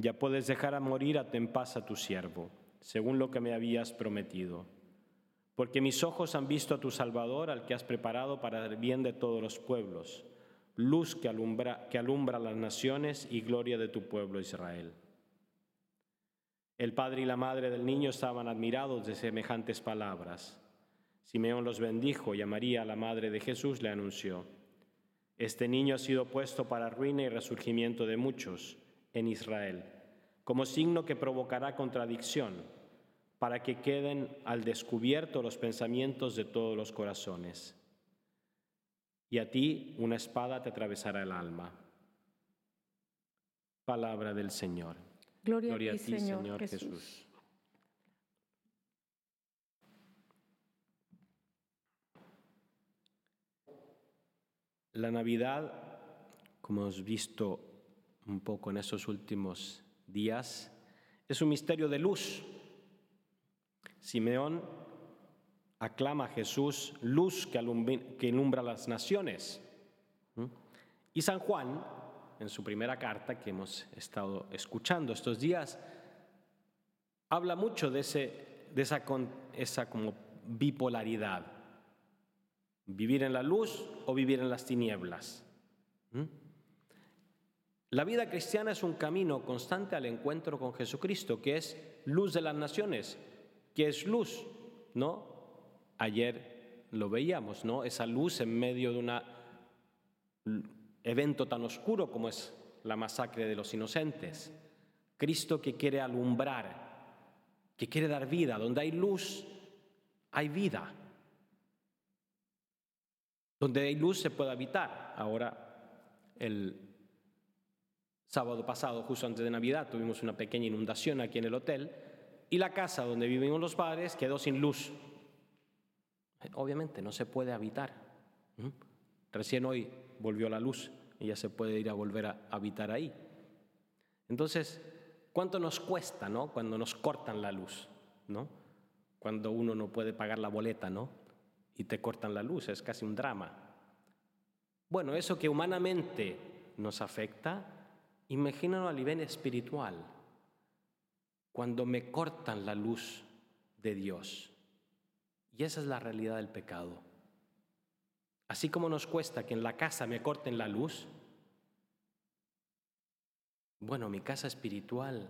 ya puedes dejar a morir a en paz a tu siervo, según lo que me habías prometido porque mis ojos han visto a tu Salvador, al que has preparado para el bien de todos los pueblos, luz que alumbra, que alumbra las naciones y gloria de tu pueblo Israel. El padre y la madre del niño estaban admirados de semejantes palabras. Simeón los bendijo y a María, la madre de Jesús, le anunció, Este niño ha sido puesto para ruina y resurgimiento de muchos en Israel, como signo que provocará contradicción para que queden al descubierto los pensamientos de todos los corazones. Y a ti una espada te atravesará el alma. Palabra del Señor. Gloria, a ti, Señor, Jesús. La Navidad, como hemos visto un poco en estos últimos días, es un misterio de luz Simeón aclama a Jesús luz que, alumbra las naciones. Y San Juan, en su primera carta que hemos estado escuchando estos días, habla mucho de, ese, de esa, bipolaridad. Vivir en la luz o vivir en las tinieblas. La vida cristiana es un camino constante al encuentro con Jesucristo, que es luz de las naciones, que es luz, ¿no? Ayer lo veíamos, ¿no? Esa luz en medio de un evento tan oscuro como es la masacre de los inocentes. Cristo que quiere alumbrar, que quiere dar vida. Donde hay luz, hay vida. Donde hay luz se puede habitar. Ahora, el sábado pasado, justo antes de Navidad, tuvimos una pequeña inundación aquí en el hotel y la casa donde vivimos los padres quedó sin luz. Obviamente no se puede habitar. Recién hoy volvió la luz y ya se puede ir a volver a habitar ahí. Entonces, ¿cuánto nos cuesta, no? Cuando nos cortan la luz, ¿no? Cuando uno no puede pagar la boleta, ¿no? Y te cortan la luz, es casi un drama. Bueno, eso que humanamente nos afecta, imagínalo a nivel espiritual cuando me cortan la luz de Dios. Y esa es la realidad del pecado. Así como nos cuesta que en la casa me corten la luz, bueno, mi casa espiritual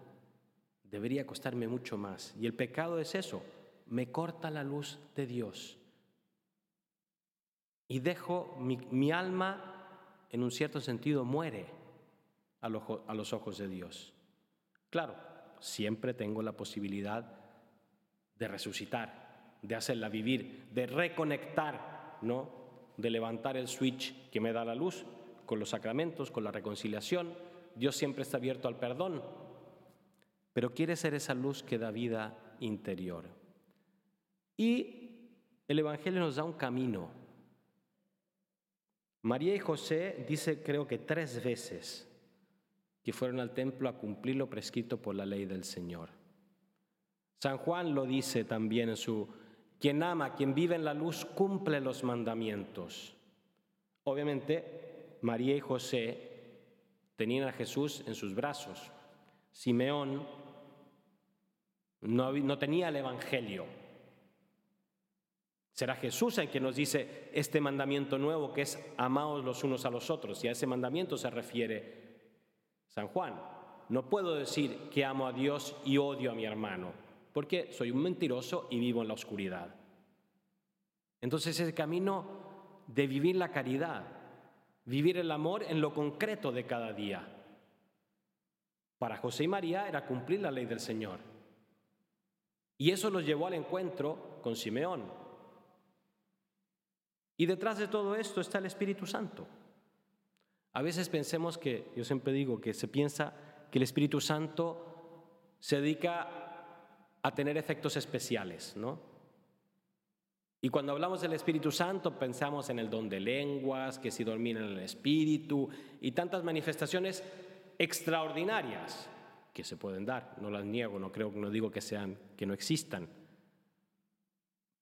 debería costarme mucho más. Y el pecado es eso, me corta la luz de Dios. Y dejo mi, alma, en un cierto sentido, muere a los ojos de Dios. Claro, siempre tengo la posibilidad de resucitar, de hacerla vivir, de reconectar, ¿no? De levantar el switch que me da la luz con los sacramentos, con la reconciliación. Dios siempre está abierto al perdón, pero quiere ser esa luz que da vida interior. Y el Evangelio nos da un camino. María y José dice creo que tres veces que fueron al templo a cumplir lo prescrito por la ley del Señor. San Juan lo dice también en su, quien ama, quien vive en la luz, cumple los mandamientos. Obviamente, María y José tenían a Jesús en sus brazos. Simeón no, tenía el Evangelio. Será Jesús el que nos dice este mandamiento nuevo que es amaos los unos a los otros. Y a ese mandamiento se refiere San Juan. No puedo decir que amo a Dios y odio a mi hermano, porque soy un mentiroso y vivo en la oscuridad. Entonces ese camino de vivir la caridad, vivir el amor en lo concreto de cada día. Para José y María era cumplir la ley del Señor. Y eso los llevó al encuentro con Simeón. Y detrás de todo esto está el Espíritu Santo. A veces pensemos que, yo siempre digo que se piensa que el Espíritu Santo se dedica a tener efectos especiales, ¿no? Y cuando hablamos del Espíritu Santo pensamos en el don de lenguas, que si dormir en el Espíritu y tantas manifestaciones extraordinarias que se pueden dar. No las niego, no creo, no digo que sean, que no existan.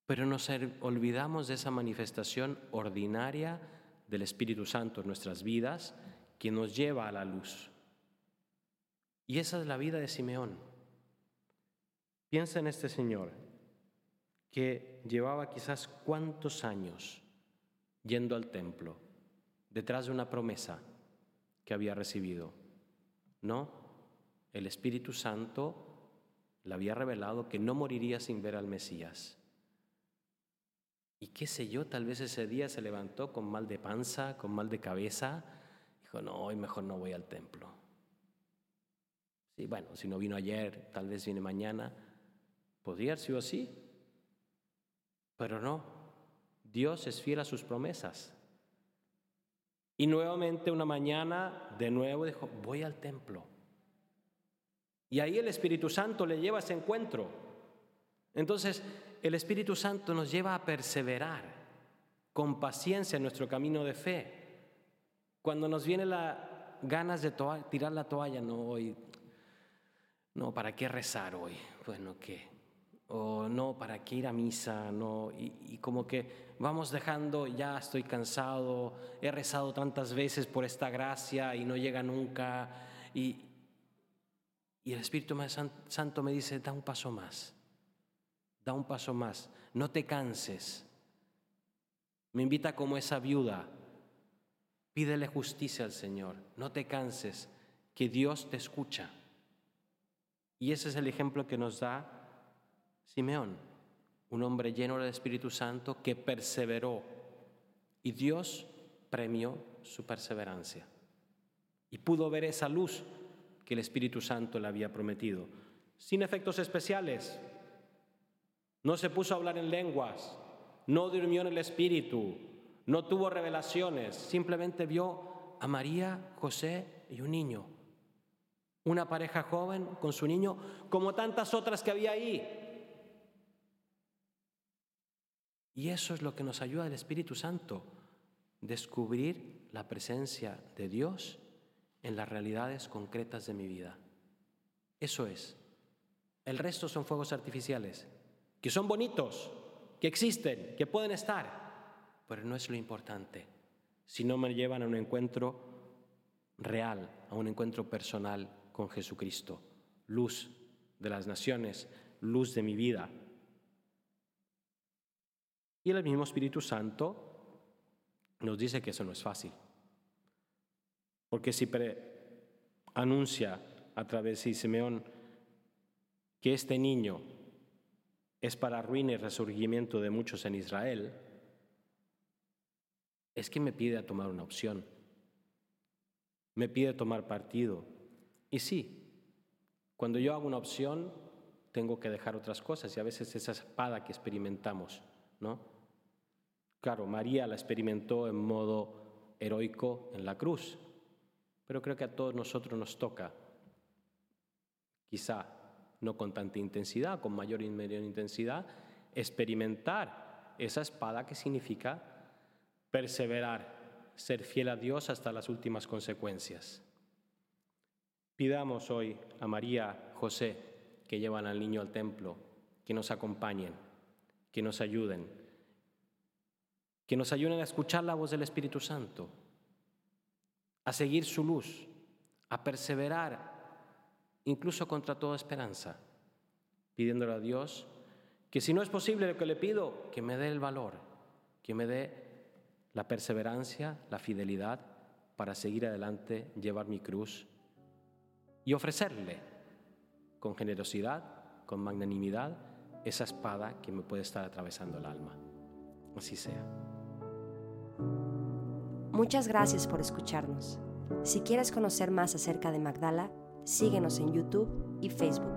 Pero nos olvidamos de esa manifestación ordinaria del Espíritu Santo en nuestras vidas que nos lleva a la luz. Y esa es la vida de Simeón. Piensa en este Señor que llevaba quizás cuántos años yendo al templo detrás de una promesa que había recibido. No, el Espíritu Santo le había revelado que no moriría sin ver al Mesías. Y qué sé yo, tal vez ese día se levantó con mal de panza, con mal de cabeza. Dijo, no, hoy mejor no voy al templo. Sí, bueno, si no vino ayer, tal vez viene mañana. Podría haber sido así. Pero no, Dios es fiel a sus promesas. Y nuevamente una mañana, de nuevo dijo, voy al templo. Y ahí el Espíritu Santo le lleva a ese encuentro. Entonces, el Espíritu Santo nos lleva a perseverar con paciencia en nuestro camino de fe. Cuando nos viene la ganas de tirar la toalla, no hoy, no, ¿para qué rezar hoy? Bueno, ¿qué? O no, ¿para qué ir a misa? No, y, como que vamos dejando, ya estoy cansado, he rezado tantas veces por esta gracia y no llega nunca. Y, y el Espíritu Santo me dice, da un paso más, da un paso más, no te canses. Me invita como esa viuda, pídele justicia al Señor, no te canses, que Dios te escucha. Y ese es el ejemplo que nos da Simeón, un hombre lleno del Espíritu Santo que perseveró y Dios premió su perseverancia. Y pudo ver esa luz que el Espíritu Santo le había prometido, sin efectos especiales. No se puso a hablar en lenguas, no durmió en el Espíritu, no tuvo revelaciones, simplemente vio a María, José y un niño. Una pareja joven con su niño, como tantas otras que había ahí. Y eso es lo que nos ayuda el Espíritu Santo, descubrir la presencia de Dios en las realidades concretas de mi vida. Eso es. El resto son fuegos artificiales, que son bonitos, que existen, que pueden estar, pero no es lo importante, si no me llevan a un encuentro real, a un encuentro personal con Jesucristo, luz de las naciones, luz de mi vida, y el mismo Espíritu Santo nos dice que eso no es fácil. Porque si anuncia a través de Simeón que este niño es para ruina y resurgimiento de muchos en Israel, es que me pide tomar una opción. Me pide tomar partido. Y sí, cuando yo hago una opción, tengo que dejar otras cosas y a veces esa espada que experimentamos, ¿no? Claro, María la experimentó en modo heroico en la cruz, pero creo que a todos nosotros nos toca, quizá no con tanta intensidad, con mayor y menor intensidad, experimentar esa espada que significa perseverar, ser fiel a Dios hasta las últimas consecuencias. Pidamos hoy a María, José, que llevan al niño al templo, que nos acompañen, que nos ayuden que nos ayuden a escuchar la voz del Espíritu Santo, a seguir su luz, a perseverar incluso contra toda esperanza, pidiéndole a Dios que si no es posible lo que le pido, que me dé el valor, que me dé la perseverancia, la fidelidad para seguir adelante, llevar mi cruz y ofrecerle con generosidad, con magnanimidad, esa espada que me puede estar atravesando el alma. Así sea. Muchas gracias por escucharnos. Si quieres conocer más acerca de Magdala, Síguenos en YouTube y Facebook.